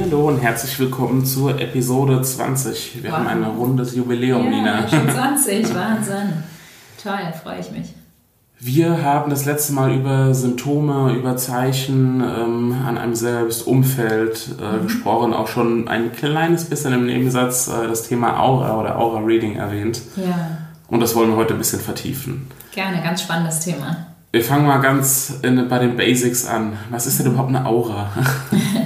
Hallo und herzlich willkommen zur Episode 20. Wir wow. haben ein rundes Jubiläum, ja, Nina. Schon 20, Wahnsinn. Toll, freue ich mich. Wir haben das letzte Mal über Symptome, über Zeichen ähm, an einem selbst, Umfeld äh, mhm. gesprochen, auch schon ein kleines bisschen im Nebensatz äh, das Thema Aura oder Aura-Reading erwähnt. Ja. Und das wollen wir heute ein bisschen vertiefen. Gerne, ganz spannendes Thema. Wir fangen mal ganz in, bei den Basics an. Was ist denn überhaupt eine Aura?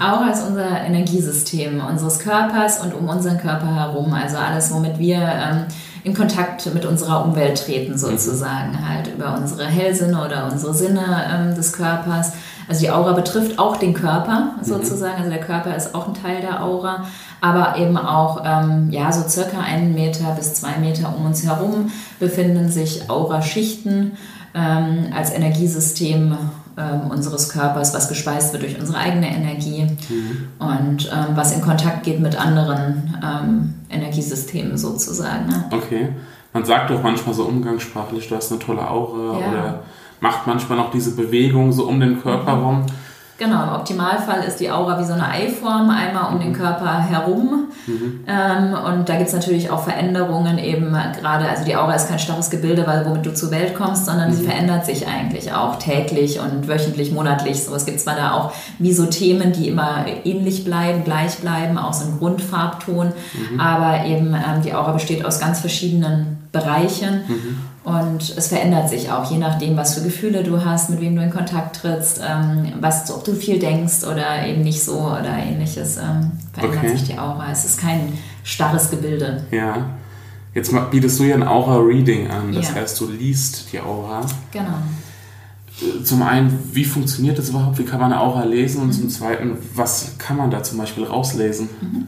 Aura ist unser Energiesystem unseres Körpers und um unseren Körper herum. Also alles, womit wir ähm, in Kontakt mit unserer Umwelt treten, sozusagen. Mhm. Halt über unsere Hellsinne oder unsere Sinne ähm, des Körpers. Also die Aura betrifft auch den Körper mhm. sozusagen. Mhm. Also der Körper ist auch ein Teil der Aura. Aber eben auch, ähm, ja, so circa einen Meter bis zwei Meter um uns herum befinden sich Auraschichten ähm, als Energiesystem ähm, unseres Körpers, was gespeist wird durch unsere eigene Energie mhm. und ähm, was in Kontakt geht mit anderen ähm, Energiesystemen sozusagen. Ne? Okay. Man sagt doch manchmal so umgangssprachlich, du hast eine tolle Aura ja. oder macht manchmal noch diese Bewegung so um den Körper mhm. rum. Genau, im Optimalfall ist die Aura wie so eine Eiform, einmal um den mhm. Körper herum. Mhm. Ähm, und da gibt es natürlich auch Veränderungen eben gerade, also die Aura ist kein starres Gebilde, weil womit du zur Welt kommst, sondern mhm. sie verändert sich eigentlich auch täglich und wöchentlich, monatlich. So, es gibt zwar da auch wie so Themen, die immer ähnlich bleiben, gleich bleiben, auch so ein Grundfarbton, mhm. aber eben ähm, die Aura besteht aus ganz verschiedenen Bereichen. Mhm. Und es verändert sich auch, je nachdem, was für Gefühle du hast, mit wem du in Kontakt trittst, ähm, was, ob du viel denkst oder eben nicht so oder ähnliches, ähm, verändert okay. sich die Aura. Es ist kein starres Gebilde. Ja. Jetzt bietest du ja ein Aura-Reading an, das ja. heißt, du liest die Aura. Genau. Zum einen, wie funktioniert das überhaupt? Wie kann man eine Aura lesen? Und mhm. zum zweiten, was kann man da zum Beispiel rauslesen? Mhm.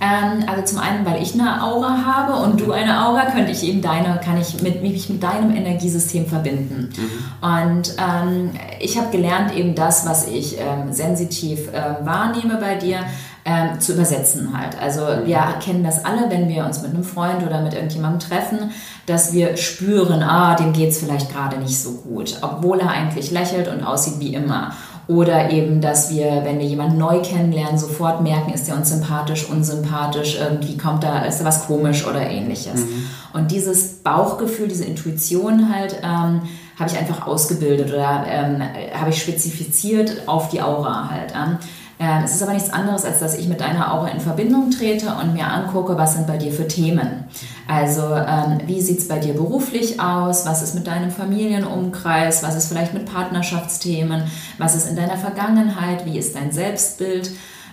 Ähm, also zum einen, weil ich eine Aura habe und du eine Aura, könnte ich eben deine, kann ich mit, mich mit deinem Energiesystem verbinden. Mhm. Und ähm, ich habe gelernt, eben das, was ich ähm, sensitiv äh, wahrnehme bei dir, ähm, zu übersetzen halt. Also mhm. wir kennen das alle, wenn wir uns mit einem Freund oder mit irgendjemandem treffen, dass wir spüren, ah, dem geht es vielleicht gerade nicht so gut, obwohl er eigentlich lächelt und aussieht wie immer. Oder eben, dass wir, wenn wir jemanden neu kennenlernen, sofort merken, ist der uns sympathisch, unsympathisch, irgendwie kommt da, ist da was komisch oder ähnliches. Mhm. Und dieses Bauchgefühl, diese Intuition halt, ähm, habe ich einfach ausgebildet oder ähm, habe ich spezifiziert auf die Aura halt. Ähm. Es ist aber nichts anderes, als dass ich mit deiner Aura in Verbindung trete und mir angucke, was sind bei dir für Themen. Also ähm, wie sieht es bei dir beruflich aus? Was ist mit deinem Familienumkreis? Was ist vielleicht mit Partnerschaftsthemen? Was ist in deiner Vergangenheit? Wie ist dein Selbstbild?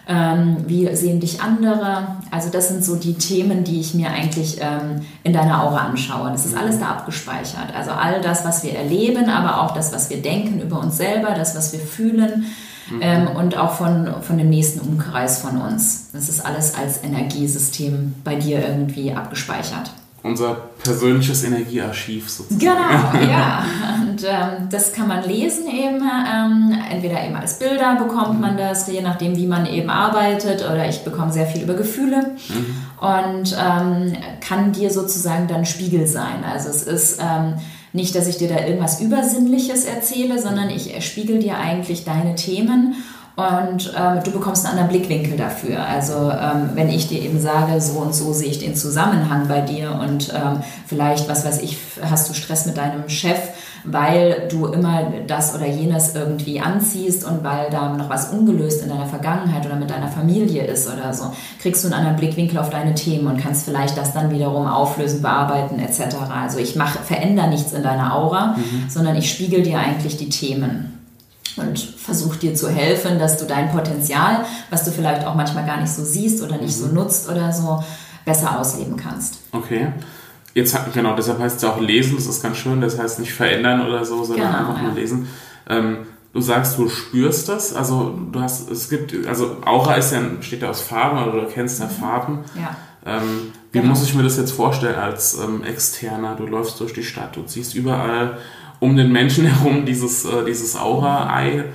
Ähm, wie sehen dich andere? Also das sind so die Themen, die ich mir eigentlich ähm, in deiner Aura anschaue. Das ist alles da abgespeichert. Also all das, was wir erleben, aber auch das, was wir denken über uns selber, das, was wir fühlen, mhm. ähm, und auch von, von dem nächsten Umkreis von uns. Das ist alles als Energiesystem bei dir irgendwie abgespeichert. Unser persönliches Energiearchiv sozusagen. Genau, ja. Und ähm, das kann man lesen eben. Ähm, entweder eben als Bilder bekommt man das, je nachdem, wie man eben arbeitet. Oder ich bekomme sehr viel über Gefühle. Mhm. Und ähm, kann dir sozusagen dann Spiegel sein. Also es ist ähm, nicht, dass ich dir da irgendwas Übersinnliches erzähle, sondern ich spiegel dir eigentlich deine Themen und ähm, du bekommst einen anderen Blickwinkel dafür. Also ähm, wenn ich dir eben sage, so und so sehe ich den Zusammenhang bei dir und ähm, vielleicht, was weiß ich, hast du Stress mit deinem Chef, weil du immer das oder jenes irgendwie anziehst und weil da noch was ungelöst in deiner Vergangenheit oder mit deiner Familie ist oder so, kriegst du einen anderen Blickwinkel auf deine Themen und kannst vielleicht das dann wiederum auflösen, bearbeiten etc. Also ich mache, verändere nichts in deiner Aura, mhm. sondern ich spiegel dir eigentlich die Themen und versuche dir zu helfen, dass du dein Potenzial, was du vielleicht auch manchmal gar nicht so siehst oder nicht mhm. so nutzt oder so, besser ausleben kannst. Okay. Jetzt genau, deshalb heißt es auch lesen, das ist ganz schön, das heißt nicht verändern oder so, sondern genau, einfach nur lesen. Ähm, Du sagst, du spürst das, also du hast, es gibt, also Aura ist ja, besteht ja aus Farben, oder du kennst ja Farben. Ja. Ähm, wie genau. muss ich mir das jetzt vorstellen als ähm, Externer? Du läufst durch die Stadt, du ziehst überall um den Menschen herum dieses, äh, dieses Aura-Ei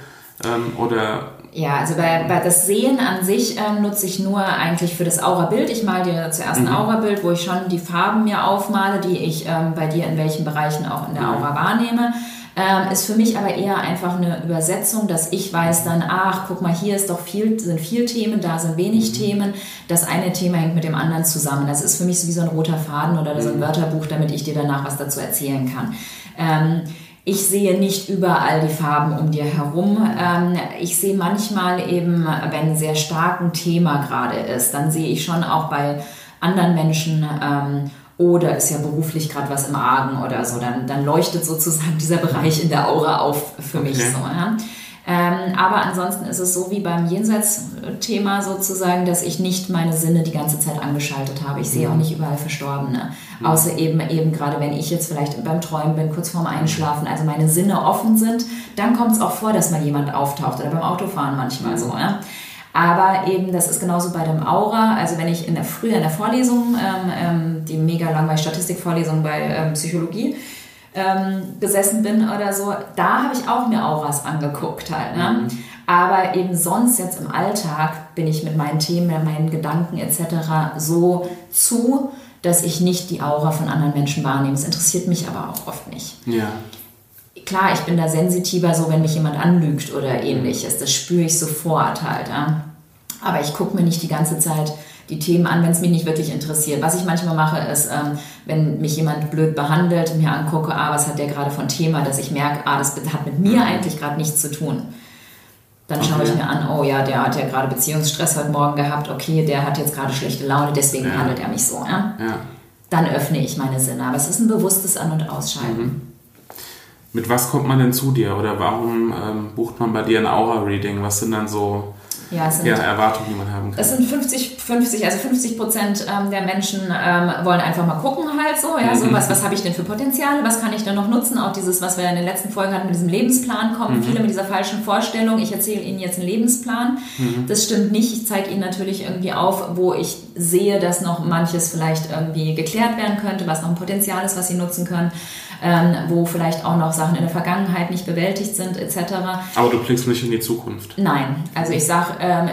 ähm, oder ja, also bei, bei das Sehen an sich ähm, nutze ich nur eigentlich für das Aura-Bild. Ich male dir zuerst ein mhm. Aura-Bild, wo ich schon die Farben mir aufmale, die ich ähm, bei dir in welchen Bereichen auch in der mhm. Aura wahrnehme. Ähm, ist für mich aber eher einfach eine Übersetzung, dass ich weiß dann, ach, guck mal, hier ist doch viel, sind viel Themen, da sind wenig mhm. Themen. Das eine Thema hängt mit dem anderen zusammen. Das ist für mich so wie so ein roter Faden oder so ein mhm. Wörterbuch, damit ich dir danach was dazu erzählen kann. Ähm, ich sehe nicht überall die Farben um dir herum. Ähm, ich sehe manchmal eben, wenn sehr stark ein Thema gerade ist, dann sehe ich schon auch bei anderen Menschen, ähm, oder ist ja beruflich gerade was im Argen oder so, dann, dann leuchtet sozusagen dieser Bereich in der Aura auf für mich okay. so. Ja? Ähm, aber ansonsten ist es so wie beim Jenseits-Thema sozusagen, dass ich nicht meine Sinne die ganze Zeit angeschaltet habe. Ich sehe mhm. auch nicht überall Verstorbene. Mhm. Außer eben, eben gerade wenn ich jetzt vielleicht beim Träumen bin, kurz vorm Einschlafen, also meine Sinne offen sind, dann kommt es auch vor, dass mal jemand auftaucht oder beim Autofahren manchmal so. Ja? Aber eben, das ist genauso bei dem Aura. Also wenn ich in der, früher in der Vorlesung, ähm, ähm, die mega langweilige Statistikvorlesung bei ähm, Psychologie, ähm, gesessen bin oder so, da habe ich auch mir Auras angeguckt halt. Ne? Mhm. Aber eben sonst jetzt im Alltag bin ich mit meinen Themen, meinen Gedanken etc. so zu, dass ich nicht die Aura von anderen Menschen wahrnehme. Es interessiert mich aber auch oft nicht. Ja. Klar, ich bin da sensitiver, so wenn mich jemand anlügt oder ähnliches. Das spüre ich sofort halt. Ja? Aber ich gucke mir nicht die ganze Zeit die Themen an, wenn es mich nicht wirklich interessiert. Was ich manchmal mache, ist, ähm, wenn mich jemand blöd behandelt, mir angucke, ah, was hat der gerade von Thema, dass ich merke, ah, das hat mit mir eigentlich gerade nichts zu tun. Dann schaue okay. ich mir an, oh ja, der hat ja gerade Beziehungsstress heute Morgen gehabt, okay, der hat jetzt gerade schlechte Laune, deswegen ja. handelt er mich so. Ja? ja? Dann öffne ich meine Sinne. Aber es ist ein bewusstes An- und Ausschalten. Mhm. Mit was kommt man denn zu dir oder warum ähm, bucht man bei dir ein Aura-Reading? Was sind dann so ja, sind, ja, Erwartungen, die man haben kann. Es sind 50, 50 also 50 Prozent ähm, der Menschen ähm, wollen einfach mal gucken halt so, ja, so mhm. was, was habe ich denn für Potenziale, was kann ich denn noch nutzen? Auch dieses, was wir in den letzten Folgen hatten mit diesem Lebensplan kommen, mhm. viele mit dieser falschen Vorstellung, ich erzähle Ihnen jetzt einen Lebensplan. Mhm. Das stimmt nicht. Ich zeige Ihnen natürlich irgendwie auf, wo ich sehe, dass noch manches vielleicht irgendwie geklärt werden könnte, was noch ein Potenzial ist, was Sie nutzen können ähm, wo vielleicht auch noch Sachen in der Vergangenheit nicht bewältigt sind etc. Aber du blickst nicht in die Zukunft. Nein, also ich sage, ähm,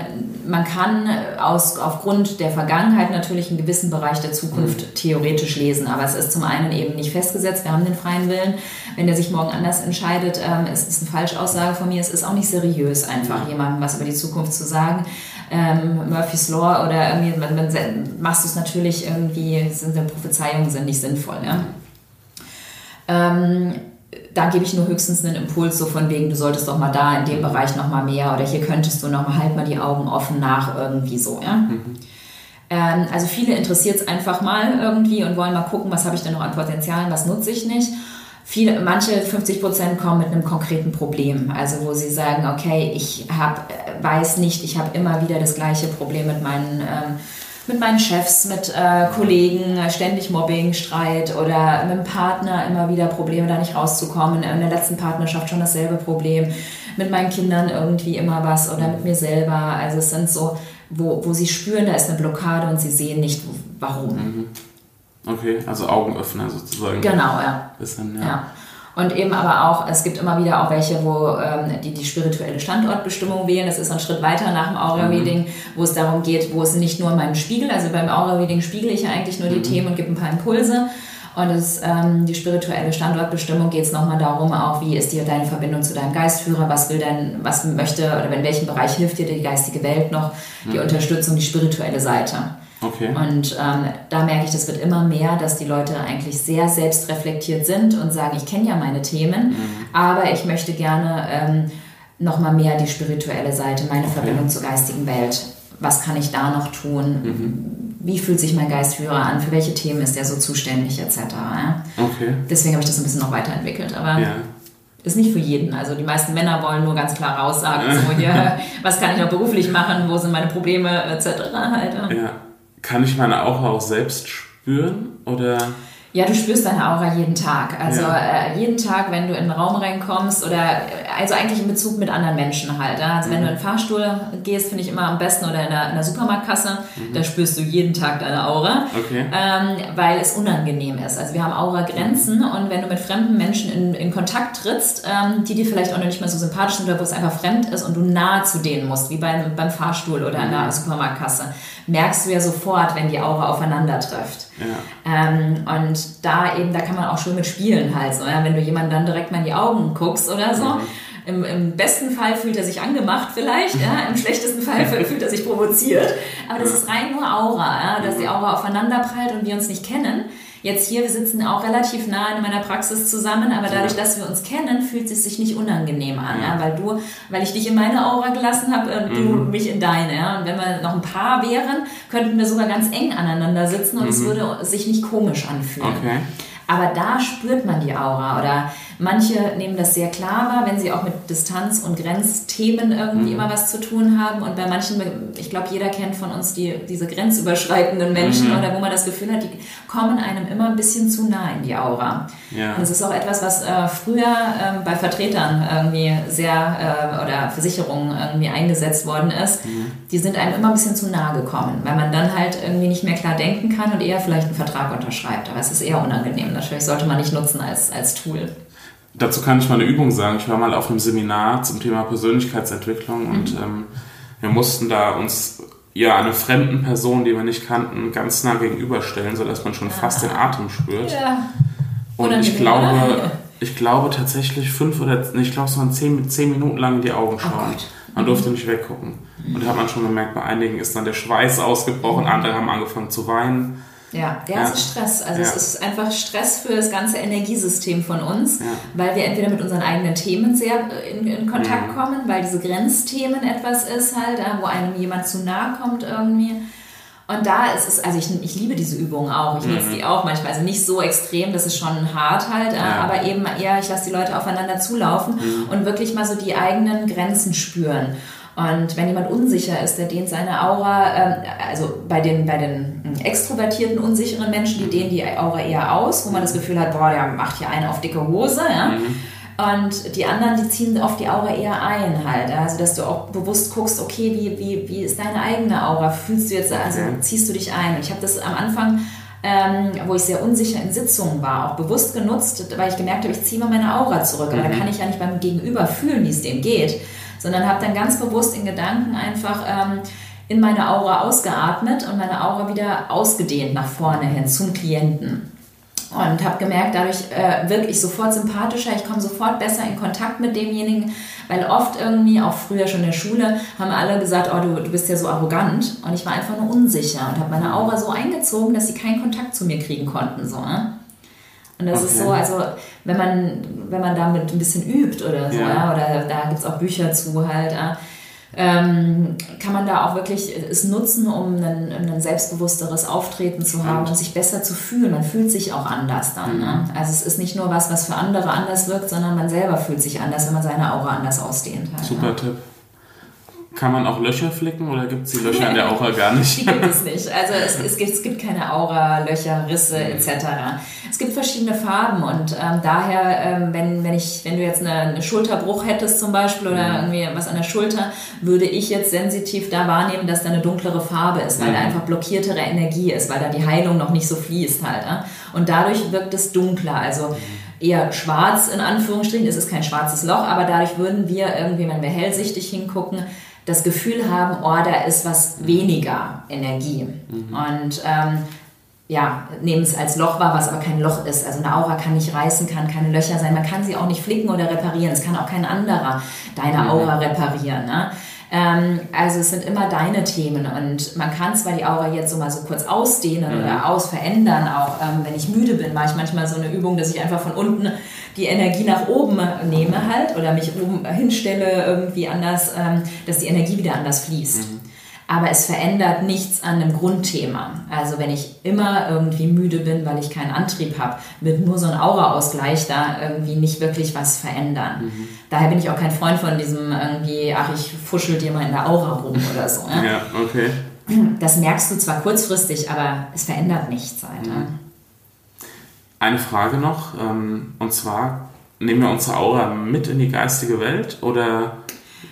man kann aus, aufgrund der Vergangenheit natürlich einen gewissen Bereich der Zukunft mhm. theoretisch lesen, aber es ist zum einen eben nicht festgesetzt, wir haben den freien Willen. Wenn der sich morgen anders entscheidet, ähm, ist es eine Falschaussage von mir. Es ist auch nicht seriös, einfach mhm. jemandem was über die Zukunft zu sagen. Ähm, Murphy's Law oder irgendwie, man, man machst du es natürlich irgendwie, sind Prophezeiungen sind nicht sinnvoll. Ja? Ähm, da gebe ich nur höchstens einen Impuls, so von wegen, du solltest doch mal da in dem Bereich noch mal mehr oder hier könntest du noch mal, halt mal die Augen offen nach irgendwie so, ja. Mhm. Ähm, also viele interessiert es einfach mal irgendwie und wollen mal gucken, was habe ich denn noch an Potenzialen, was nutze ich nicht. Viele, manche 50 Prozent kommen mit einem konkreten Problem, also wo sie sagen, okay, ich hab, äh, weiß nicht, ich habe immer wieder das gleiche Problem mit meinen ähm, mit meinen Chefs, mit äh, Kollegen, ständig Mobbing, Streit oder mit dem Partner immer wieder Probleme, da nicht rauszukommen. In der letzten Partnerschaft schon dasselbe Problem. Mit meinen Kindern irgendwie immer was oder mit mir selber. Also es sind so, wo, wo sie spüren, da ist eine Blockade und sie sehen nicht, warum. Mhm. Okay, also Augenöffner sozusagen. Genau, ja. Bisschen, ja. ja. Und eben aber auch, es gibt immer wieder auch welche, wo ähm, die die spirituelle Standortbestimmung wählen. Das ist ein Schritt weiter nach dem Aura-Reading, mhm. wo es darum geht, wo es nicht nur meinen Spiegel, also beim Aura-Reading spiegel ich ja eigentlich nur die mhm. Themen und gebe ein paar Impulse. Und das, ähm, die spirituelle Standortbestimmung geht es nochmal darum, auch wie ist dir deine Verbindung zu deinem Geistführer, was will dein, was möchte oder in welchem Bereich hilft dir die geistige Welt noch, die mhm. Unterstützung, die spirituelle Seite. Okay. Und ähm, da merke ich, das wird immer mehr, dass die Leute eigentlich sehr selbstreflektiert sind und sagen, ich kenne ja meine Themen, mhm. aber ich möchte gerne ähm, nochmal mehr die spirituelle Seite, meine okay. Verbindung zur geistigen Welt. Was kann ich da noch tun? Mhm. Wie fühlt sich mein Geistführer an? Für welche Themen ist er so zuständig, etc. Okay. Deswegen habe ich das ein bisschen noch weiterentwickelt. Aber ja ist nicht für jeden. Also die meisten Männer wollen nur ganz klar raussagen, so hier, was kann ich noch beruflich machen, wo sind meine Probleme etc. Halt. Ja. Kann ich meine Aura auch selbst spüren oder? Ja, du spürst deine Aura jeden Tag. Also ja. äh, jeden Tag, wenn du in einen Raum reinkommst oder also eigentlich in Bezug mit anderen Menschen halt. Ja? Also mhm. wenn du in den Fahrstuhl gehst, finde ich immer am besten oder in der, in der Supermarktkasse, mhm. da spürst du jeden Tag deine Aura, okay. ähm, weil es unangenehm ist. Also wir haben Aura-Grenzen mhm. und wenn du mit fremden Menschen in, in Kontakt trittst, ähm, die dir vielleicht auch noch nicht mehr so sympathisch sind oder wo es einfach fremd ist und du nahe zu denen musst, wie beim, beim Fahrstuhl oder in der mhm. Supermarktkasse, merkst du ja sofort, wenn die Aura aufeinander trifft. Ja. Ähm, und da eben, da kann man auch schön mit spielen halt. So, ja? Wenn du jemanden dann direkt mal in die Augen guckst oder so. Mhm. Im, Im, besten Fall fühlt er sich angemacht vielleicht, ja? im schlechtesten Fall fühlt er sich provoziert. Aber das ist rein nur Aura, ja? dass die Aura aufeinander prallt und wir uns nicht kennen. Jetzt hier, wir sitzen auch relativ nah in meiner Praxis zusammen, aber dadurch, dass wir uns kennen, fühlt es sich nicht unangenehm an, ja. weil du, weil ich dich in meine Aura gelassen habe und du mhm. mich in deine. Ja? Und wenn wir noch ein Paar wären, könnten wir sogar ganz eng aneinander sitzen und mhm. es würde sich nicht komisch anfühlen. Okay. Aber da spürt man die Aura oder manche nehmen das sehr klar wahr, wenn sie auch mit Distanz- und Grenzthemen irgendwie mhm. immer was zu tun haben. Und bei manchen, ich glaube, jeder kennt von uns die, diese grenzüberschreitenden Menschen mhm. oder wo man das Gefühl hat, die kommen einem immer ein bisschen zu nah in die Aura. Ja. Und das ist auch etwas, was äh, früher äh, bei Vertretern irgendwie sehr äh, oder Versicherungen irgendwie eingesetzt worden ist. Mhm. Die sind einem immer ein bisschen zu nah gekommen, weil man dann halt irgendwie nicht mehr klar denken kann und eher vielleicht einen Vertrag unterschreibt. Aber es ist eher unangenehm natürlich sollte man nicht nutzen als, als Tool. Dazu kann ich mal eine Übung sagen. Ich war mal auf einem Seminar zum Thema Persönlichkeitsentwicklung mhm. und ähm, wir mussten da uns ja einer fremden Person, die wir nicht kannten, ganz nah gegenüberstellen, sodass man schon ja. fast den Atem spürt. Ja. Und ich glaube, ich glaube tatsächlich fünf oder ich glaube es waren zehn, zehn Minuten lang in die Augen schauen. Oh man durfte nicht weggucken. Und da hat man schon gemerkt, bei einigen ist dann der Schweiß ausgebrochen, andere haben angefangen zu weinen. Ja, ja, ja, ist Stress. Also ja. es ist einfach Stress für das ganze Energiesystem von uns, ja. weil wir entweder mit unseren eigenen Themen sehr in, in Kontakt mhm. kommen, weil diese Grenzthemen etwas ist halt, wo einem jemand zu nahe kommt irgendwie. Und da ist es, also ich, ich liebe diese Übungen auch, ich mhm. nutze die auch manchmal, also nicht so extrem, das ist schon hart halt, aber eben eher, ich lasse die Leute aufeinander zulaufen mhm. und wirklich mal so die eigenen Grenzen spüren. Und wenn jemand unsicher ist, der dehnt seine Aura, ähm, also bei den, bei den extrovertierten, unsicheren Menschen, die dehnen die Aura eher aus, wo man das Gefühl hat, boah, der macht hier eine auf dicke Hose, ja. Mhm. Und die anderen, die ziehen oft die Aura eher ein halt. Also, dass du auch bewusst guckst, okay, wie, wie, wie ist deine eigene Aura? Fühlst du jetzt, also ziehst du dich ein? Und ich habe das am Anfang, ähm, wo ich sehr unsicher in Sitzungen war, auch bewusst genutzt, weil ich gemerkt habe, ich ziehe mal meine Aura zurück. Aber mhm. da kann ich ja nicht beim Gegenüber fühlen, wie es dem geht sondern habe dann ganz bewusst in Gedanken einfach ähm, in meine Aura ausgeatmet und meine Aura wieder ausgedehnt nach vorne hin zum Klienten. Und habe gemerkt, dadurch äh, wirke ich sofort sympathischer, ich komme sofort besser in Kontakt mit demjenigen, weil oft irgendwie, auch früher schon in der Schule, haben alle gesagt, oh, du, du bist ja so arrogant. Und ich war einfach nur unsicher und habe meine Aura so eingezogen, dass sie keinen Kontakt zu mir kriegen konnten. So, ne? Und das okay. ist so, also wenn man, wenn man damit ein bisschen übt oder so, ja. oder da gibt es auch Bücher zu halt, ähm, kann man da auch wirklich es nutzen, um ein, ein selbstbewussteres Auftreten zu haben und sich besser zu fühlen. Man fühlt sich auch anders dann. Ne? Mhm. Also es ist nicht nur was, was für andere anders wirkt, sondern man selber fühlt sich anders, wenn man seine Aura anders ausdehnt. Halt, Super ne? Tipp. Kann man auch Löcher flicken oder gibt es die Löcher in der Aura gar nicht? Die gibt es nicht. Also es, es, gibt, es gibt keine Aura, Löcher, Risse etc. Es gibt verschiedene Farben und ähm, daher, ähm, wenn, wenn, ich, wenn du jetzt eine, eine Schulterbruch hättest zum Beispiel oder mhm. irgendwie was an der Schulter, würde ich jetzt sensitiv da wahrnehmen, dass da eine dunklere Farbe ist, weil mhm. da einfach blockiertere Energie ist, weil da die Heilung noch nicht so fließt halt. Ja? Und dadurch wirkt es dunkler. Also mhm. eher schwarz in Anführungsstrichen, es ist kein schwarzes Loch, aber dadurch würden wir irgendwie, wenn wir hellsichtig hingucken, das Gefühl haben, oh, da ist was weniger Energie. Mhm. Und ähm, ja, nehmen es als Loch wahr, was aber kein Loch ist. Also eine Aura kann nicht reißen, kann keine Löcher sein. Man kann sie auch nicht flicken oder reparieren. Es kann auch kein anderer deine mhm. Aura reparieren. Ne? Ähm, also es sind immer deine Themen und man kann zwar die Aura jetzt so mal so kurz ausdehnen mhm. oder ausverändern. Auch ähm, wenn ich müde bin, mache ich manchmal so eine Übung, dass ich einfach von unten die Energie nach oben nehme halt oder mich oben hinstelle irgendwie anders, ähm, dass die Energie wieder anders fließt. Mhm. Aber es verändert nichts an dem Grundthema. Also wenn ich immer irgendwie müde bin, weil ich keinen Antrieb habe, wird nur so ein Aura-Ausgleich da irgendwie nicht wirklich was verändern. Mhm. Daher bin ich auch kein Freund von diesem irgendwie, ach, ich fuschel dir mal in der Aura rum oder so. Ne? Ja, okay. Das merkst du zwar kurzfristig, aber es verändert nichts. Alter. Mhm. Eine Frage noch, ähm, und zwar, nehmen wir unsere Aura mit in die geistige Welt oder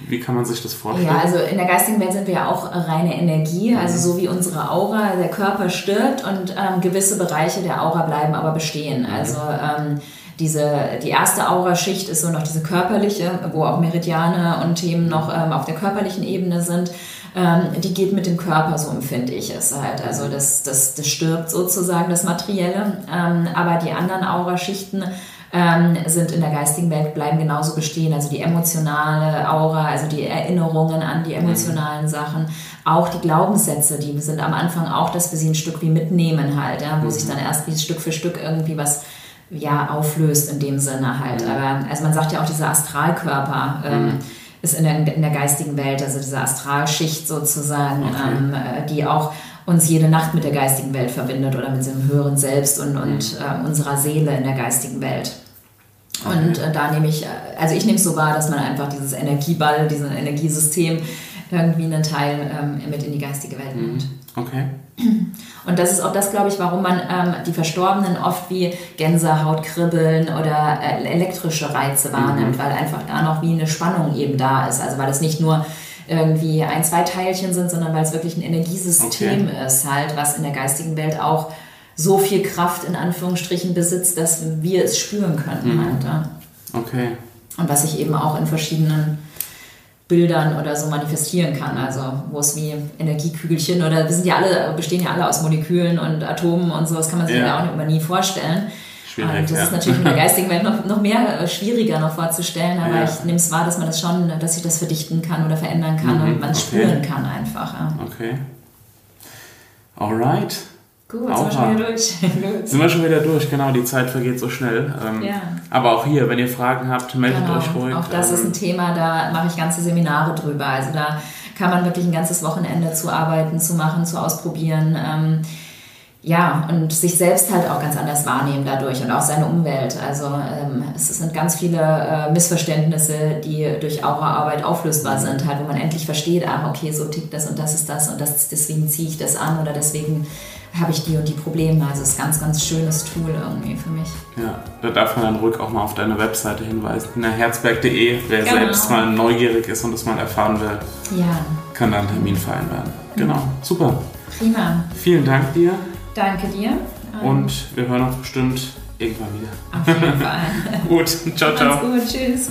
wie kann man sich das vorstellen? Ja, also in der geistigen Welt sind wir ja auch reine Energie, also so wie unsere Aura, der Körper stirbt und ähm, gewisse Bereiche der Aura bleiben aber bestehen. Also ähm, diese, die erste Auraschicht ist so noch diese körperliche, wo auch Meridiane und Themen noch ähm, auf der körperlichen Ebene sind. Ähm, die geht mit dem Körper, so empfinde ich es halt. Also das, das, das stirbt sozusagen, das Materielle. Ähm, aber die anderen Auraschichten ähm, sind in der geistigen Welt, bleiben genauso bestehen. Also die emotionale Aura, also die Erinnerungen an die emotionalen mhm. Sachen, auch die Glaubenssätze, die sind am Anfang auch, dass wir sie ein Stück wie mitnehmen halt, ja, wo mhm. sich dann erst wie Stück für Stück irgendwie was ja, auflöst in dem Sinne halt. Aber also man sagt ja auch, dieser Astralkörper ähm, mhm. ist in der, in der geistigen Welt, also diese Astralschicht sozusagen, okay. ähm, äh, die auch uns jede Nacht mit der geistigen Welt verbindet oder mit dem höheren Selbst und, und mhm. äh, unserer Seele in der geistigen Welt. Und äh, da nehme ich, äh, also ich nehme es so wahr, dass man einfach dieses Energieball, dieses Energiesystem irgendwie einen Teil ähm, mit in die geistige Welt nimmt. Mhm. Okay. Und das ist auch das, glaube ich, warum man ähm, die Verstorbenen oft wie Gänsehaut, Kribbeln oder äh, elektrische Reize wahrnimmt, mhm. weil einfach da noch wie eine Spannung eben da ist. Also weil es nicht nur irgendwie ein, zwei Teilchen sind, sondern weil es wirklich ein Energiesystem okay. ist, halt, was in der geistigen Welt auch so viel Kraft in Anführungsstrichen besitzt, dass wir es spüren können. Mhm. Halt, ja. Okay. Und was sich eben auch in verschiedenen Bildern oder so manifestieren kann. Also wo es wie Energiekügelchen oder wir sind ja alle, bestehen ja alle aus Molekülen und Atomen und so, das kann man sich ja, ja auch immer nie vorstellen. Schwierig, und das ja. ist natürlich in der geistigen Welt noch, noch mehr äh, schwieriger noch vorzustellen, aber ja. ich nehme es wahr, dass man das schon, dass sich das verdichten kann oder verändern kann mhm, und man es okay. spüren kann einfach. Okay. Alright. Gut, sind wir schon wieder durch. sind wir schon wieder durch, genau, die Zeit vergeht so schnell. Ähm, ja. Aber auch hier, wenn ihr Fragen habt, meldet genau. euch ruhig. Auch das ähm, ist ein Thema, da mache ich ganze Seminare drüber. Also da kann man wirklich ein ganzes Wochenende zu arbeiten, zu machen, zu ausprobieren. Ähm, ja, und sich selbst halt auch ganz anders wahrnehmen dadurch und auch seine Umwelt. Also ähm, es sind ganz viele äh, Missverständnisse, die durch Aura-Arbeit auflösbar sind, halt, wo man endlich versteht, ah, okay, so tickt das und das ist das und das, deswegen ziehe ich das an oder deswegen habe ich die und die Probleme. Also es ist ein ganz, ganz schönes Tool irgendwie für mich. Ja, da darf man dann ruhig auch mal auf deine Webseite hinweisen, herzberg.de, wer genau. selbst mal neugierig ist und das mal erfahren will, ja. kann dann einen Termin vereinbaren. Genau, super. Prima. Vielen Dank dir. Danke dir. Und wir hören uns bestimmt irgendwann wieder. Auf jeden Fall. gut, ciao, ciao. Mach's gut, tschüss.